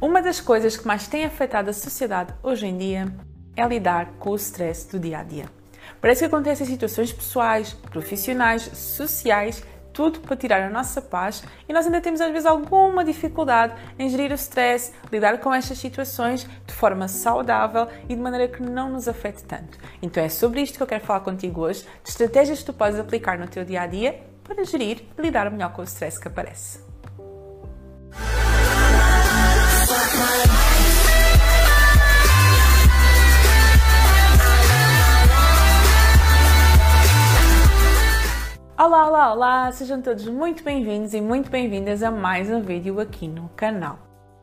Uma das coisas que mais tem afetado a sociedade hoje em dia é lidar com o stress do dia a dia. Parece que acontecem situações pessoais, profissionais, sociais, tudo para tirar a nossa paz e nós ainda temos às vezes alguma dificuldade em gerir o stress, lidar com estas situações de forma saudável e de maneira que não nos afete tanto. Então é sobre isto que eu quero falar contigo hoje, de estratégias que tu podes aplicar no teu dia a dia para gerir e lidar melhor com o stress que aparece. Olá, olá, olá! Sejam todos muito bem-vindos e muito bem-vindas a mais um vídeo aqui no canal.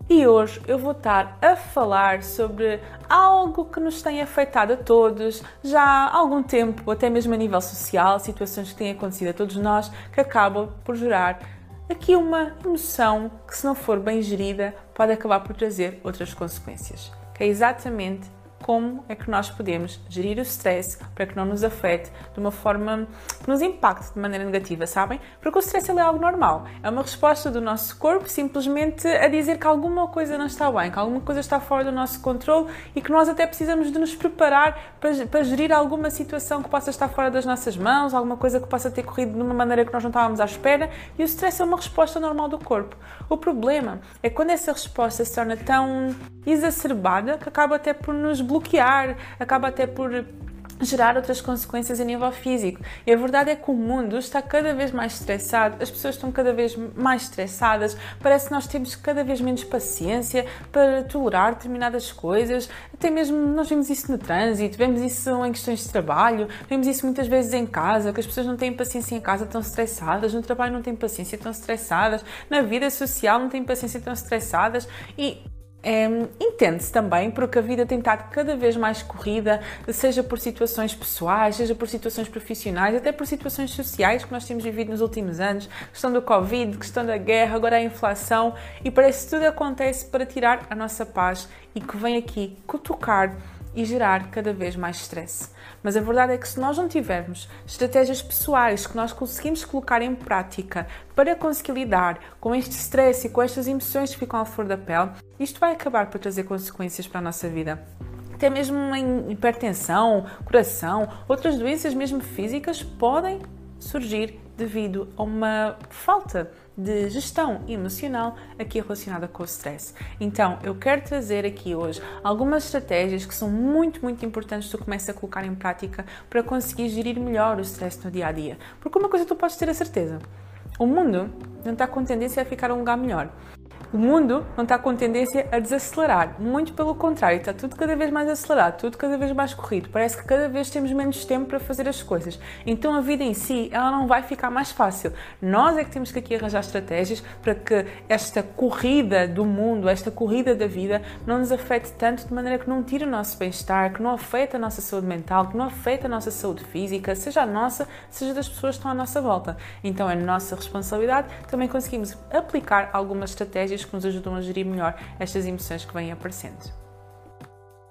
E hoje eu vou estar a falar sobre algo que nos tem afetado a todos já há algum tempo, até mesmo a nível social, situações que têm acontecido a todos nós que acabam por gerar aqui uma emoção que, se não for bem gerida, pode acabar por trazer outras consequências. Que é exatamente como é que nós podemos gerir o stress para que não nos afete de uma forma que nos impacte de maneira negativa, sabem? Porque o stress é algo normal, é uma resposta do nosso corpo simplesmente a dizer que alguma coisa não está bem, que alguma coisa está fora do nosso controle e que nós até precisamos de nos preparar para, para gerir alguma situação que possa estar fora das nossas mãos, alguma coisa que possa ter corrido de uma maneira que nós não estávamos à espera e o stress é uma resposta normal do corpo. O problema é quando essa resposta se torna tão exacerbada que acaba até por nos bloquear, acaba até por gerar outras consequências a nível físico. E a verdade é que o mundo está cada vez mais estressado, as pessoas estão cada vez mais estressadas, parece que nós temos cada vez menos paciência para tolerar determinadas coisas, até mesmo nós vemos isso no trânsito, vemos isso em questões de trabalho, vemos isso muitas vezes em casa, que as pessoas não têm paciência em casa, estão estressadas, no trabalho não têm paciência, estão estressadas, na vida social não têm paciência, estão estressadas e é, Entende-se também porque a vida tem estado cada vez mais corrida, seja por situações pessoais, seja por situações profissionais, até por situações sociais que nós temos vivido nos últimos anos, questão do Covid, questão da guerra, agora a inflação, e parece que tudo acontece para tirar a nossa paz e que vem aqui cutucar e gerar cada vez mais stress. Mas a verdade é que se nós não tivermos estratégias pessoais que nós conseguimos colocar em prática para conseguir lidar com este stress e com estas emoções que ficam à flor da pele, isto vai acabar por trazer consequências para a nossa vida até mesmo em hipertensão, coração, outras doenças mesmo físicas podem surgir devido a uma falta de gestão emocional aqui relacionada com o stress. Então, eu quero trazer aqui hoje algumas estratégias que são muito, muito importantes que tu comeces a colocar em prática para conseguir gerir melhor o stress no dia a dia. Porque uma coisa tu podes ter a certeza: o mundo não está com tendência a ficar um lugar melhor. O mundo não está com tendência a desacelerar, muito pelo contrário, está tudo cada vez mais acelerado, tudo cada vez mais corrido. Parece que cada vez temos menos tempo para fazer as coisas. Então a vida em si, ela não vai ficar mais fácil. Nós é que temos que aqui arranjar estratégias para que esta corrida do mundo, esta corrida da vida, não nos afete tanto de maneira que não tire o nosso bem-estar, que não afete a nossa saúde mental, que não afete a nossa saúde física, seja a nossa, seja das pessoas que estão à nossa volta. Então é nossa responsabilidade também conseguimos aplicar algumas estratégias que nos ajudam a gerir melhor estas emoções que vêm aparecendo.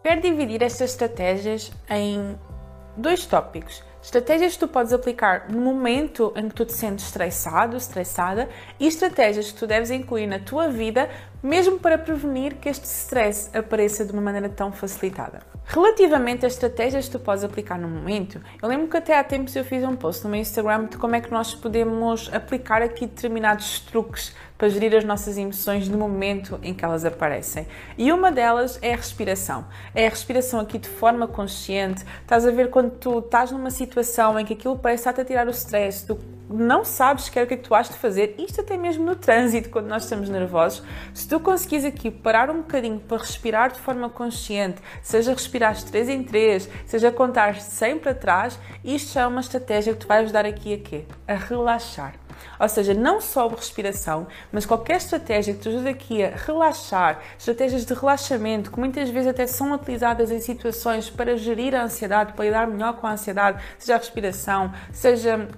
Quero dividir estas estratégias em dois tópicos. Estratégias que tu podes aplicar no momento em que tu te sentes estressado, estressada e estratégias que tu deves incluir na tua vida mesmo para prevenir que este stress apareça de uma maneira tão facilitada. Relativamente às estratégias que tu podes aplicar no momento, eu lembro que até há tempos eu fiz um post no meu Instagram de como é que nós podemos aplicar aqui determinados truques para gerir as nossas emoções no momento em que elas aparecem. E uma delas é a respiração. É a respiração aqui de forma consciente. Estás a ver quando tu estás numa situação em que aquilo parece estar-te a tirar o stress, tu não sabes sequer o que é que tu has de fazer, isto até mesmo no trânsito, quando nós estamos nervosos, se tu conseguires aqui parar um bocadinho para respirar de forma consciente, seja respirar 3 em 3, seja contar 100 para trás, isto é uma estratégia que te vai ajudar aqui a quê? A relaxar. Ou seja, não só a respiração, mas qualquer estratégia que te ajude aqui a relaxar, estratégias de relaxamento, que muitas vezes até são utilizadas em situações para gerir a ansiedade, para lidar melhor com a ansiedade, seja a respiração, seja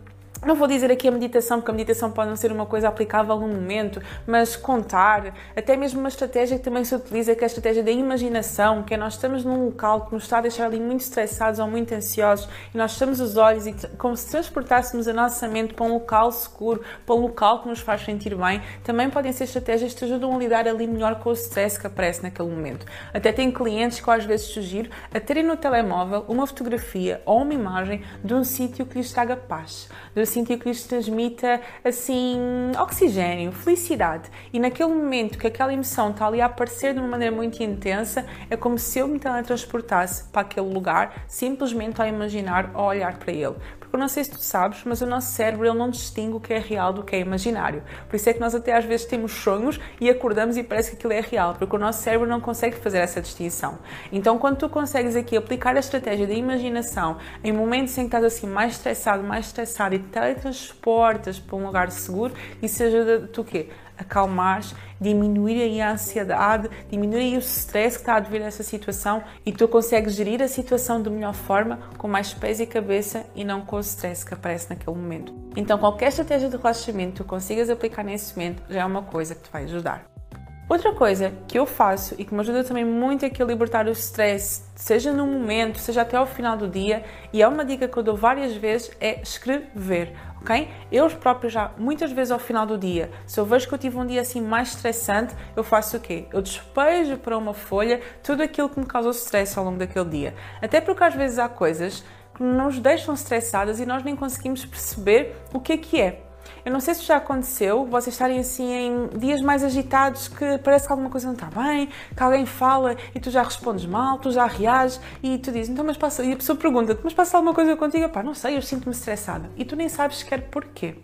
não vou dizer aqui a meditação, porque a meditação pode não ser uma coisa aplicável no momento, mas contar, até mesmo uma estratégia que também se utiliza, que é a estratégia da imaginação, que é nós estamos num local que nos está a deixar ali muito estressados ou muito ansiosos e nós estamos os olhos e como se transportássemos a nossa mente para um local seguro, para um local que nos faz sentir bem, também podem ser estratégias que te ajudam a lidar ali melhor com o stress que aparece naquele momento. Até tem clientes que eu às vezes sugiro a terem no telemóvel uma fotografia ou uma imagem de um sítio que lhes traga paz, de sentir que lhes transmita assim oxigênio, felicidade. E naquele momento que aquela emoção está ali a aparecer de uma maneira muito intensa, é como se eu me teletransportasse para aquele lugar simplesmente ao imaginar ou olhar para ele. Porque eu não sei se tu sabes, mas o nosso cérebro ele não distingue o que é real do que é imaginário. Por isso é que nós até às vezes temos sonhos e acordamos e parece que aquilo é real, porque o nosso cérebro não consegue fazer essa distinção. Então, quando tu consegues aqui aplicar a estratégia da imaginação em momentos em que estás assim mais estressado, mais estressado e teletransportas para um lugar seguro, isso ajuda-te o quê? Acalmares, diminuir a ansiedade, diminuir o stress que está a devido a essa situação e tu consegues gerir a situação de melhor forma, com mais pés e cabeça e não com o stress que aparece naquele momento. Então, qualquer estratégia de relaxamento que tu consigas aplicar nesse momento já é uma coisa que te vai ajudar. Outra coisa que eu faço e que me ajuda também muito aqui a libertar o stress, seja no momento, seja até ao final do dia, e é uma dica que eu dou várias vezes, é escrever ok? Eu próprio já, muitas vezes ao final do dia, se eu vejo que eu tive um dia assim mais estressante, eu faço o quê? Eu despejo para uma folha tudo aquilo que me causou stress ao longo daquele dia. Até porque às vezes há coisas que nos deixam estressadas e nós nem conseguimos perceber o que é que é. Eu não sei se já aconteceu vocês estarem assim em dias mais agitados que parece que alguma coisa não está bem, que alguém fala e tu já respondes mal, tu já reages e tu dizes, então mas passa, e a pessoa pergunta-te, mas passa alguma coisa contigo? Pá, não sei, eu sinto-me estressada. E tu nem sabes sequer porquê.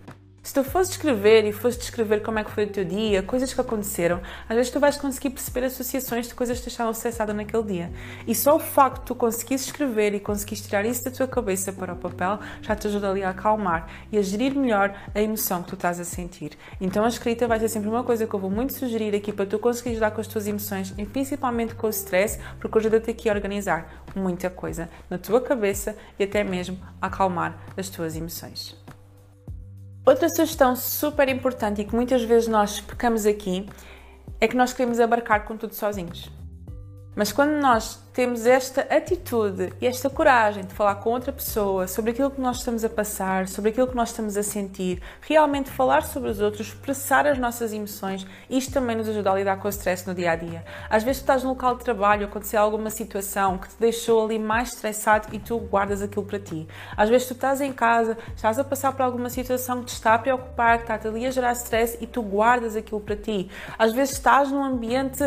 Se tu fores descrever e fores descrever como é que foi o teu dia, coisas que aconteceram, às vezes tu vais conseguir perceber associações de coisas que te deixaram estressada naquele dia. E só o facto de tu conseguires escrever e conseguires tirar isso da tua cabeça para o papel já te ajuda ali a acalmar e a gerir melhor a emoção que tu estás a sentir. Então a escrita vai ser sempre uma coisa que eu vou muito sugerir aqui para tu conseguires lidar com as tuas emoções e principalmente com o stress, porque ajuda-te aqui a organizar muita coisa na tua cabeça e até mesmo a acalmar as tuas emoções. Outra sugestão super importante e que muitas vezes nós pecamos aqui é que nós queremos abarcar com tudo sozinhos. Mas quando nós temos esta atitude e esta coragem de falar com outra pessoa sobre aquilo que nós estamos a passar, sobre aquilo que nós estamos a sentir, realmente falar sobre os outros, expressar as nossas emoções, isto também nos ajuda a lidar com o stress no dia a dia. Às vezes tu estás no local de trabalho, aconteceu alguma situação que te deixou ali mais estressado e tu guardas aquilo para ti. Às vezes tu estás em casa, estás a passar por alguma situação que te está a preocupar, que está-te ali a gerar stress e tu guardas aquilo para ti. Às vezes estás num ambiente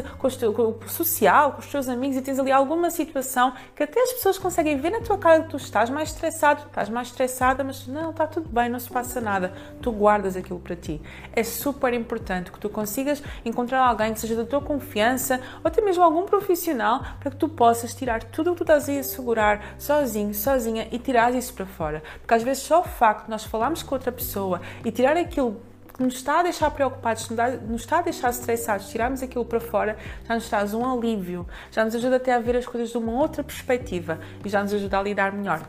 social, com os teus amigos e tens ali algum alguma situação que até as pessoas conseguem ver na tua cara que tu estás mais estressado, estás mais estressada, mas não, está tudo bem, não se passa nada. Tu guardas aquilo para ti. É super importante que tu consigas encontrar alguém que seja da tua confiança ou até mesmo algum profissional para que tu possas tirar tudo o que tu estás a segurar sozinho, sozinha e tirar isso para fora. Porque às vezes só o facto de nós falarmos com outra pessoa e tirar aquilo que nos está a deixar preocupados, nos está a deixar estressados, tirarmos aquilo para fora, já nos traz um alívio, já nos ajuda até a ver as coisas de uma outra perspectiva e já nos ajuda a lidar melhor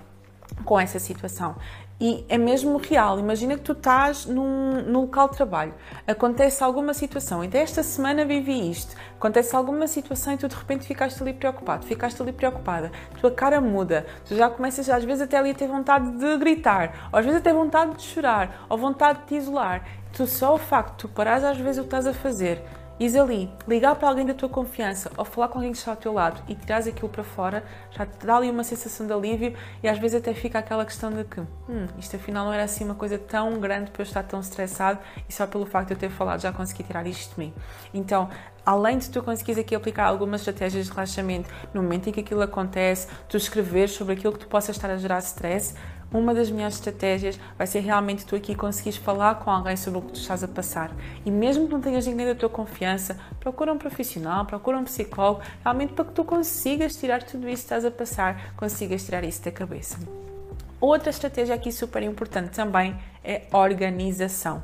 com essa situação. E é mesmo real. Imagina que tu estás num, num local de trabalho, acontece alguma situação, então esta semana vivi isto, acontece alguma situação e tu de repente ficaste ali preocupado, ficaste ali preocupada, tua cara muda, tu já começas às vezes até ali a ter vontade de gritar, ou às vezes até vontade de chorar, ou vontade de te isolar. Tu só o facto de tu parares às vezes o que estás a fazer Ires ali, ligar para alguém da tua confiança ou falar com alguém que está ao teu lado e tirares aquilo para fora, já te dá ali uma sensação de alívio e às vezes até fica aquela questão de que hum, isto afinal não era assim uma coisa tão grande para eu estar tão estressado e só pelo facto de eu ter falado já consegui tirar isto de mim. Então, além de tu conseguires aqui aplicar algumas estratégias de relaxamento no momento em que aquilo acontece, tu escrever sobre aquilo que tu possas estar a gerar stress, uma das minhas estratégias vai ser realmente tu aqui conseguires falar com alguém sobre o que tu estás a passar. E mesmo que não tenhas ninguém da tua confiança, procura um profissional, procura um psicólogo, realmente para que tu consigas tirar tudo isso que estás a passar, consigas tirar isso da cabeça. Outra estratégia aqui super importante também é organização.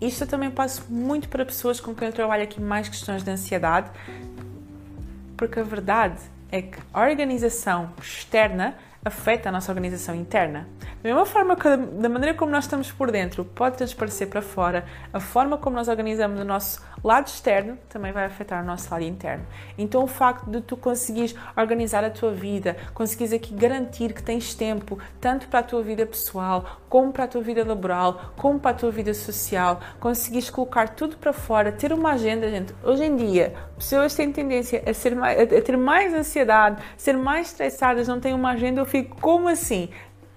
Isto eu também passo muito para pessoas com quem eu trabalho aqui mais questões de ansiedade, porque a verdade é que a organização externa afeta a nossa organização interna. Da mesma forma que da maneira como nós estamos por dentro pode transparecer para fora, a forma como nós organizamos o nosso lado externo também vai afetar o nosso lado interno. Então o facto de tu conseguires organizar a tua vida, conseguires aqui garantir que tens tempo tanto para a tua vida pessoal, como para a tua vida laboral, como para a tua vida social, conseguires colocar tudo para fora, ter uma agenda, gente. Hoje em dia, pessoas têm tendência a, ser mais, a ter mais ansiedade, ser mais estressadas, não têm uma agenda, fico como assim?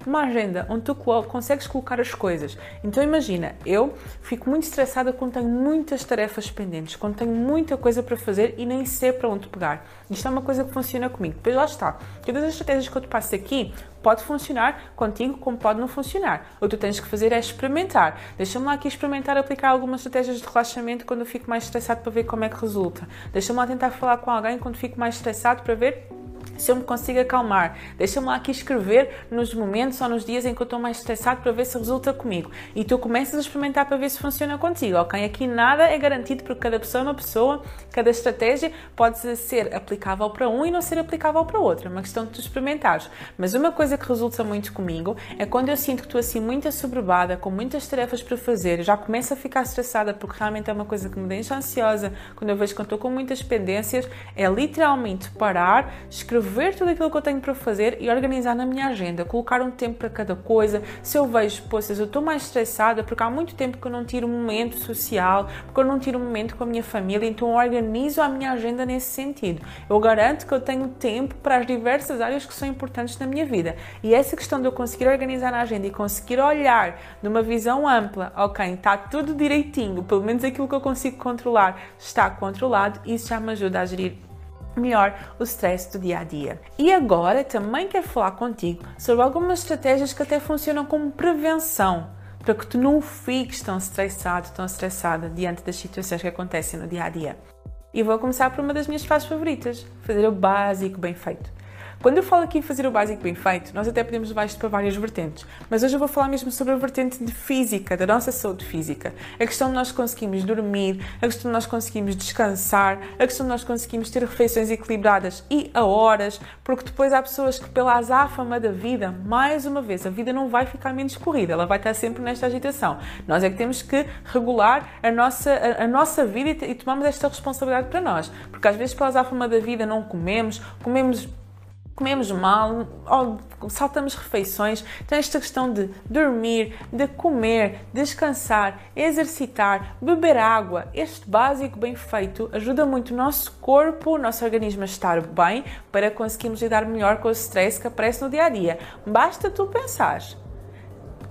uma agenda onde tu consegues colocar as coisas. Então imagina, eu fico muito estressada quando tenho muitas tarefas pendentes, quando tenho muita coisa para fazer e nem sei para onde pegar. Isto é uma coisa que funciona comigo. Depois lá está. Todas as estratégias que eu te passo aqui pode funcionar contigo como pode não funcionar. O que tu tens que fazer é experimentar. Deixa-me lá aqui experimentar aplicar algumas estratégias de relaxamento quando eu fico mais estressado para ver como é que resulta. Deixa-me lá tentar falar com alguém quando fico mais estressado para ver se eu me consigo acalmar. Deixa-me lá aqui escrever nos momentos ou nos dias em que eu estou mais estressado para ver se resulta comigo. E tu começas a experimentar para ver se funciona contigo, ok? Aqui nada é garantido porque cada pessoa é uma pessoa, cada estratégia pode ser aplicável para um e não ser aplicável para outro. É uma questão de tu experimentares. Mas uma coisa que resulta muito comigo é quando eu sinto que estou assim muito assoberbada, com muitas tarefas para fazer, já começo a ficar estressada porque realmente é uma coisa que me deixa ansiosa, quando eu vejo que estou com muitas pendências, é literalmente parar, escrever ver tudo aquilo que eu tenho para fazer e organizar na minha agenda, colocar um tempo para cada coisa. Se eu vejo, poças, eu estou mais estressada porque há muito tempo que eu não tiro um momento social, porque eu não tiro um momento com a minha família, então eu organizo a minha agenda nesse sentido. Eu garanto que eu tenho tempo para as diversas áreas que são importantes na minha vida. E essa questão de eu conseguir organizar a agenda e conseguir olhar numa visão ampla, ok, está tudo direitinho, pelo menos aquilo que eu consigo controlar está controlado, isso já me ajuda a gerir melhor o stress do dia a dia. E agora também quero falar contigo sobre algumas estratégias que até funcionam como prevenção para que tu não fiques tão estressado, tão estressada diante das situações que acontecem no dia a dia. E vou começar por uma das minhas fases favoritas: fazer o básico bem feito. Quando eu falo aqui em fazer o básico bem feito, nós até podemos levar isto para várias vertentes, mas hoje eu vou falar mesmo sobre a vertente de física, da nossa saúde física. A questão de nós conseguimos dormir, a questão de nós conseguimos descansar, a questão de nós conseguimos ter refeições equilibradas e a horas, porque depois há pessoas que, pela azáfama da vida, mais uma vez, a vida não vai ficar menos corrida, ela vai estar sempre nesta agitação. Nós é que temos que regular a nossa, a, a nossa vida e, e tomamos esta responsabilidade para nós, porque às vezes, pela azáfama da vida, não comemos, comemos comemos mal, saltamos refeições. Então, esta questão de dormir, de comer, descansar, exercitar, beber água, este básico bem feito ajuda muito o nosso corpo, o nosso organismo a estar bem para conseguirmos lidar melhor com o stress que aparece no dia a dia. Basta tu pensar.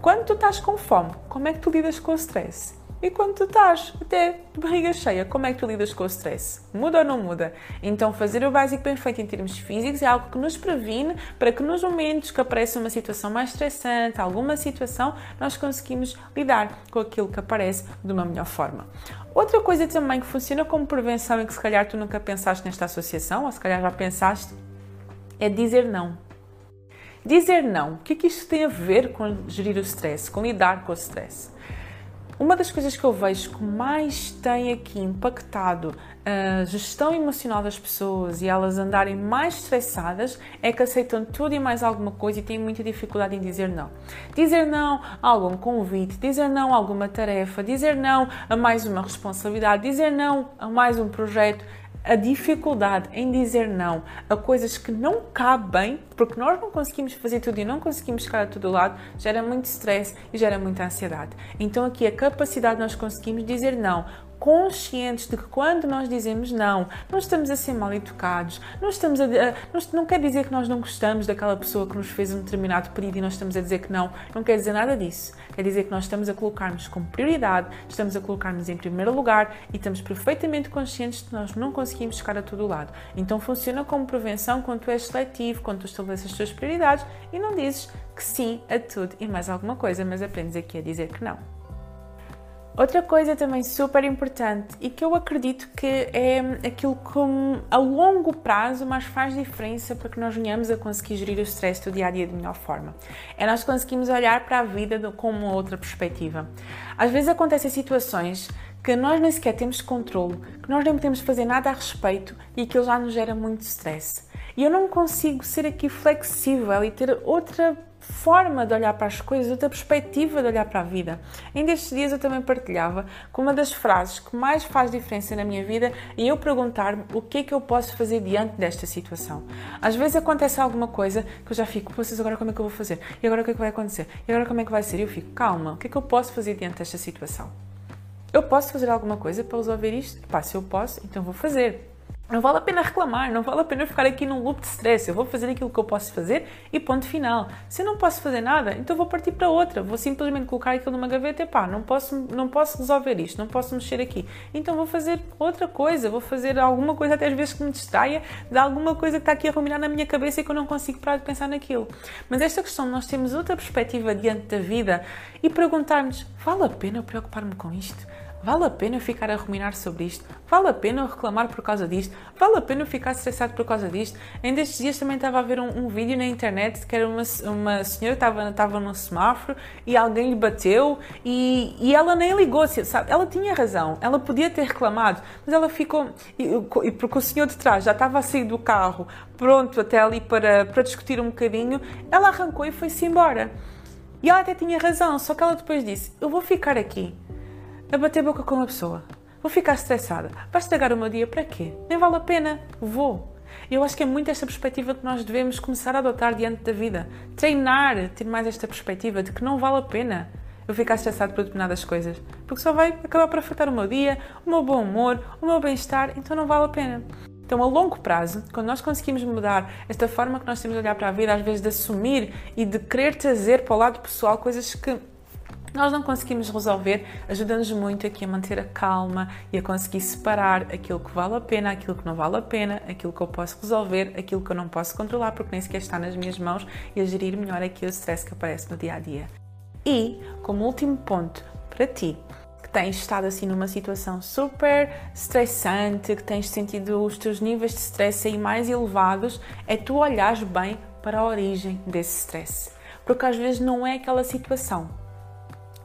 Quando tu estás com fome, como é que tu lidas com o stress? E quando tu estás até de barriga cheia, como é que tu lidas com o stress? Muda ou não muda? Então, fazer o básico bem feito em termos físicos é algo que nos previne para que nos momentos que aparece uma situação mais estressante, alguma situação, nós conseguimos lidar com aquilo que aparece de uma melhor forma. Outra coisa também que funciona como prevenção e que se calhar tu nunca pensaste nesta associação, ou se calhar já pensaste, é dizer não. Dizer não, o que é que isto tem a ver com gerir o stress, com lidar com o stress? Uma das coisas que eu vejo que mais tem aqui impactado a gestão emocional das pessoas e elas andarem mais estressadas é que aceitam tudo e mais alguma coisa e têm muita dificuldade em dizer não. Dizer não a algum convite, dizer não a alguma tarefa, dizer não a mais uma responsabilidade, dizer não a mais um projeto a dificuldade em dizer não a coisas que não cabem, porque nós não conseguimos fazer tudo e não conseguimos ficar a todo lado, gera muito stress e gera muita ansiedade. Então aqui a capacidade de nós conseguimos dizer não conscientes de que quando nós dizemos não, não estamos a ser mal educados, não, estamos a, não, quer dizer que nós não gostamos daquela pessoa que nos fez um determinado pedido e nós estamos a dizer que não, não quer dizer nada disso. Quer dizer que nós estamos a colocar-nos como prioridade, estamos a colocar-nos em primeiro lugar e estamos perfeitamente conscientes de que nós não conseguimos chegar a todo lado. Então funciona como prevenção quando tu és seletivo, quando tu estabeleces as tuas prioridades e não dizes que sim a tudo e mais alguma coisa, mas aprendes aqui a dizer que não. Outra coisa também super importante e que eu acredito que é aquilo que a longo prazo mais faz diferença para que nós venhamos a conseguir gerir o stress do dia a dia de melhor forma. É nós conseguimos olhar para a vida com uma outra perspectiva. Às vezes acontecem situações que nós nem sequer temos controle, que nós nem podemos fazer nada a respeito e aquilo já nos gera muito stress. E eu não consigo ser aqui flexível e ter outra forma de olhar para as coisas, outra perspectiva de olhar para a vida. Ainda estes dias eu também partilhava com uma das frases que mais faz diferença na minha vida e eu perguntar-me o que é que eu posso fazer diante desta situação. Às vezes acontece alguma coisa que eu já fico, vocês agora como é que eu vou fazer? E agora o que é que vai acontecer? E agora como é que vai ser? E eu fico, calma, o que é que eu posso fazer diante desta situação? Eu posso fazer alguma coisa para resolver isto? Pá, se eu posso, então vou fazer. Não vale a pena reclamar, não vale a pena ficar aqui num loop de stress. Eu vou fazer aquilo que eu posso fazer e ponto final. Se eu não posso fazer nada, então vou partir para outra. Vou simplesmente colocar aquilo numa gaveta e pá, não posso, não posso resolver isto, não posso mexer aqui. Então vou fazer outra coisa, vou fazer alguma coisa até às vezes que me distraia de alguma coisa que está aqui a ruminar na minha cabeça e que eu não consigo parar de pensar naquilo. Mas esta questão, nós temos outra perspectiva diante da vida e perguntarmos: vale a pena preocupar-me com isto? Vale a pena eu ficar a ruminar sobre isto? Vale a pena eu reclamar por causa disto? Vale a pena eu ficar estressado por causa disto? Ainda estes dias também estava a ver um, um vídeo na internet que era uma, uma senhora que estava, estava num semáforo e alguém lhe bateu e, e ela nem ligou, sabe? Ela tinha razão, ela podia ter reclamado, mas ela ficou. E porque o senhor de trás já estava a sair do carro, pronto até ali para, para discutir um bocadinho, ela arrancou e foi-se embora. E ela até tinha razão, só que ela depois disse: Eu vou ficar aqui a bater boca com uma pessoa. Vou ficar estressada. Vai estragar o meu dia para quê? Nem vale a pena. Vou. Eu acho que é muito esta perspectiva que nós devemos começar a adotar diante da vida. Treinar, ter mais esta perspectiva de que não vale a pena eu ficar estressado por determinadas coisas. Porque só vai acabar por afetar o meu dia, o meu bom humor, o meu bem-estar, então não vale a pena. Então, a longo prazo, quando nós conseguimos mudar esta forma que nós temos de olhar para a vida, às vezes de assumir e de querer trazer para o lado pessoal coisas que nós não conseguimos resolver, ajuda-nos muito aqui a manter a calma e a conseguir separar aquilo que vale a pena, aquilo que não vale a pena, aquilo que eu posso resolver, aquilo que eu não posso controlar porque nem sequer está nas minhas mãos e a gerir melhor aqui o stress que aparece no dia a dia. E, como último ponto para ti, que tens estado assim numa situação super estressante, que tens sentido os teus níveis de stress aí mais elevados, é tu olhares bem para a origem desse stress. Porque às vezes não é aquela situação,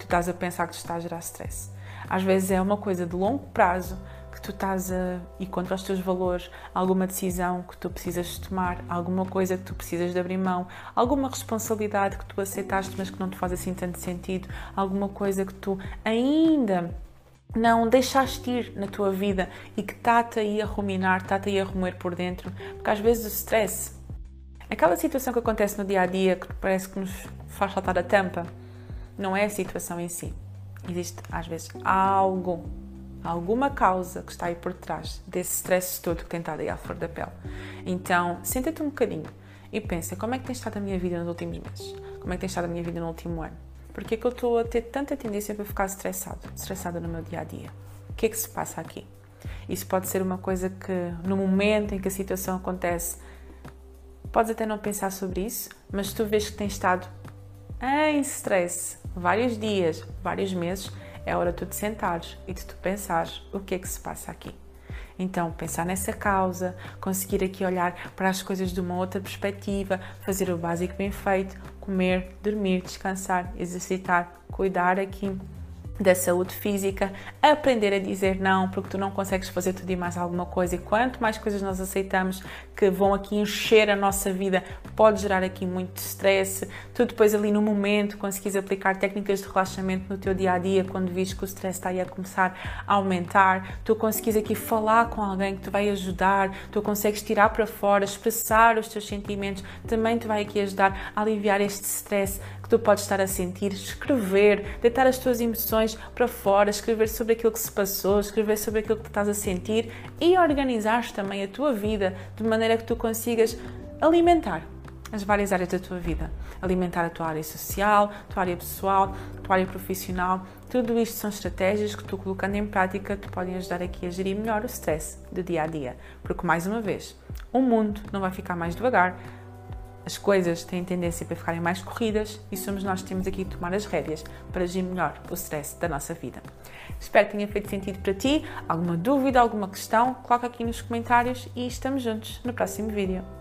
estás a pensar que te está a gerar stress. Às vezes é uma coisa de longo prazo que tu estás a ir contra os teus valores, alguma decisão que tu precisas tomar, alguma coisa que tu precisas de abrir mão, alguma responsabilidade que tu aceitaste mas que não te faz assim tanto sentido, alguma coisa que tu ainda não deixaste ir na tua vida e que está-te aí a ruminar, está-te aí a remoer por dentro, porque às vezes o stress, aquela situação que acontece no dia a dia que parece que nos faz saltar a tampa, não é a situação em si. Existe, às vezes, algo, alguma causa que está aí por trás desse stress todo que tem estado aí à flor da pele. Então, senta-te um bocadinho e pensa como é que tem estado a minha vida nos últimos meses? Como é que tem estado a minha vida no último ano? Porque é que eu estou a ter tanta tendência para ficar estressado, estressada no meu dia a dia? O que é que se passa aqui? Isso pode ser uma coisa que, no momento em que a situação acontece, podes até não pensar sobre isso, mas tu vês que tens estado em stress vários dias, vários meses, é hora de tu te sentares e de tu pensares o que é que se passa aqui. Então, pensar nessa causa, conseguir aqui olhar para as coisas de uma outra perspectiva, fazer o básico bem feito, comer, dormir, descansar, exercitar, cuidar aqui da saúde física, aprender a dizer não, porque tu não consegues fazer tudo e mais alguma coisa. E quanto mais coisas nós aceitamos que vão aqui encher a nossa vida, pode gerar aqui muito stress. Tu depois ali no momento conseguis aplicar técnicas de relaxamento no teu dia a dia, quando vês que o stress está aí a começar a aumentar, tu conseguis aqui falar com alguém que te vai ajudar, tu consegues tirar para fora, expressar os teus sentimentos, também te vai aqui ajudar a aliviar este stress tu podes estar a sentir, escrever, deitar as tuas emoções para fora, escrever sobre aquilo que se passou, escrever sobre aquilo que tu estás a sentir e organizar também a tua vida de maneira que tu consigas alimentar as várias áreas da tua vida. Alimentar a tua área social, a tua área pessoal, a tua área profissional. Tudo isto são estratégias que tu colocando em prática te podem ajudar aqui a gerir melhor o stress do dia a dia. Porque, mais uma vez, o mundo não vai ficar mais devagar, as coisas têm tendência para ficarem mais corridas e somos nós que temos aqui de tomar as rédeas para agir melhor o stress da nossa vida. Espero que tenha feito sentido para ti. Alguma dúvida, alguma questão, coloca aqui nos comentários e estamos juntos no próximo vídeo.